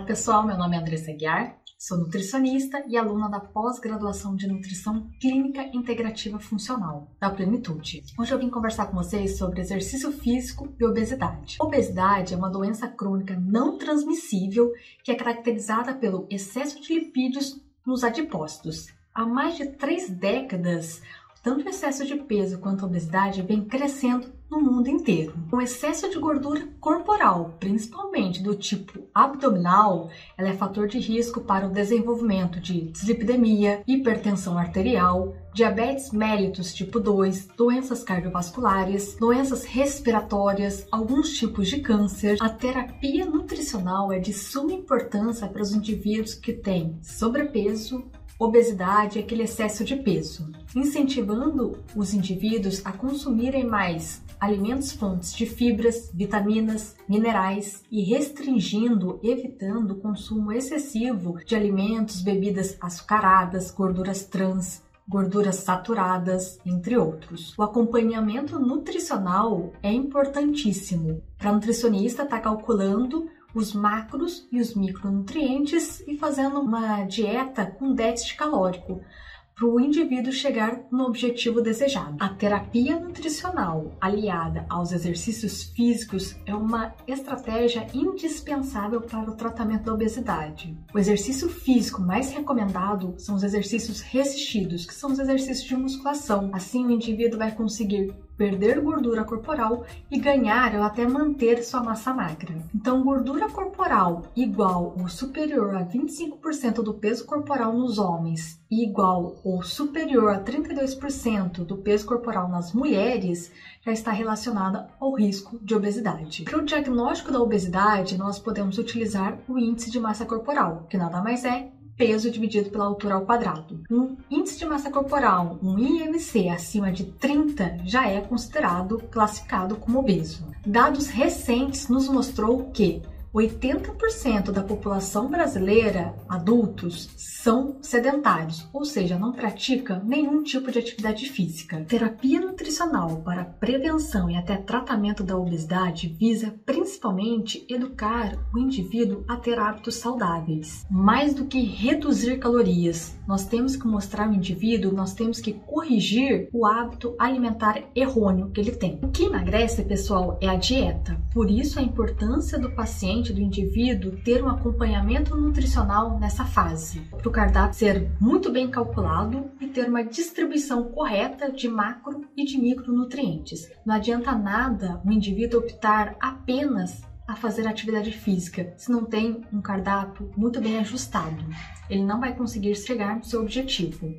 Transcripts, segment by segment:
pessoal, meu nome é Andressa Guiar, sou nutricionista e aluna da pós-graduação de Nutrição Clínica Integrativa Funcional, da Plenitude. Hoje eu vim conversar com vocês sobre exercício físico e obesidade. Obesidade é uma doença crônica não transmissível que é caracterizada pelo excesso de lipídios nos adipócitos. Há mais de três décadas, tanto o excesso de peso quanto a obesidade vem crescendo no mundo inteiro. O excesso de gordura corporal, principalmente do tipo abdominal, ela é fator de risco para o desenvolvimento de dislipidemia, hipertensão arterial, diabetes mellitus tipo 2, doenças cardiovasculares, doenças respiratórias, alguns tipos de câncer. A terapia nutricional é de suma importância para os indivíduos que têm sobrepeso, obesidade e aquele excesso de peso, incentivando os indivíduos a consumirem mais alimentos fontes de fibras, vitaminas, minerais e restringindo, evitando o consumo excessivo de alimentos, bebidas açucaradas, gorduras trans, gorduras saturadas, entre outros. O acompanhamento nutricional é importantíssimo. Para nutricionista estar tá calculando os macros e os micronutrientes e fazendo uma dieta com déficit calórico para o indivíduo chegar no objetivo desejado. A terapia nutricional aliada aos exercícios físicos é uma estratégia indispensável para o tratamento da obesidade. O exercício físico mais recomendado são os exercícios resistidos, que são os exercícios de musculação. Assim, o indivíduo vai conseguir perder gordura corporal e ganhar ou até manter sua massa magra. Então, gordura corporal igual ou superior a 25% do peso corporal nos homens e igual ou superior a 32% do peso corporal nas mulheres já está relacionada ao risco de obesidade. Para o diagnóstico da obesidade, nós podemos utilizar o índice de massa corporal, que nada mais é peso dividido pela altura ao quadrado. Um índice de massa corporal, um IMC acima de 30 já é considerado classificado como obeso. Dados recentes nos mostrou que 80% da população brasileira, adultos, são sedentários, ou seja, não praticam nenhum tipo de atividade física. Terapia nutricional para prevenção e até tratamento da obesidade visa principalmente educar o indivíduo a ter hábitos saudáveis. Mais do que reduzir calorias, nós temos que mostrar ao indivíduo, nós temos que corrigir o hábito alimentar errôneo que ele tem. O que emagrece, pessoal, é a dieta. Por isso a importância do paciente do indivíduo ter um acompanhamento nutricional nessa fase, para o cardápio ser muito bem calculado e ter uma distribuição correta de macro e de micronutrientes. Não adianta nada o indivíduo optar apenas a fazer atividade física se não tem um cardápio muito bem ajustado. Ele não vai conseguir chegar no seu objetivo.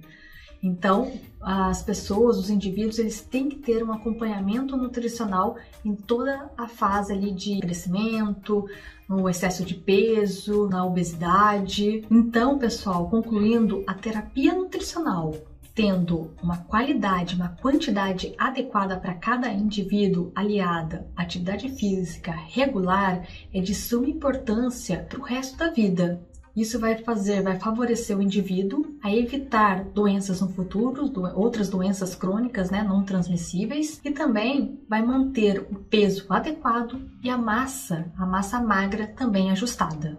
Então, as pessoas, os indivíduos, eles têm que ter um acompanhamento nutricional em toda a fase ali de crescimento, no excesso de peso, na obesidade. Então, pessoal, concluindo, a terapia nutricional tendo uma qualidade, uma quantidade adequada para cada indivíduo, aliada à atividade física regular, é de suma importância para o resto da vida. Isso vai fazer, vai favorecer o indivíduo a evitar doenças no futuro, do, outras doenças crônicas, né, não transmissíveis, e também vai manter o peso adequado e a massa, a massa magra também ajustada.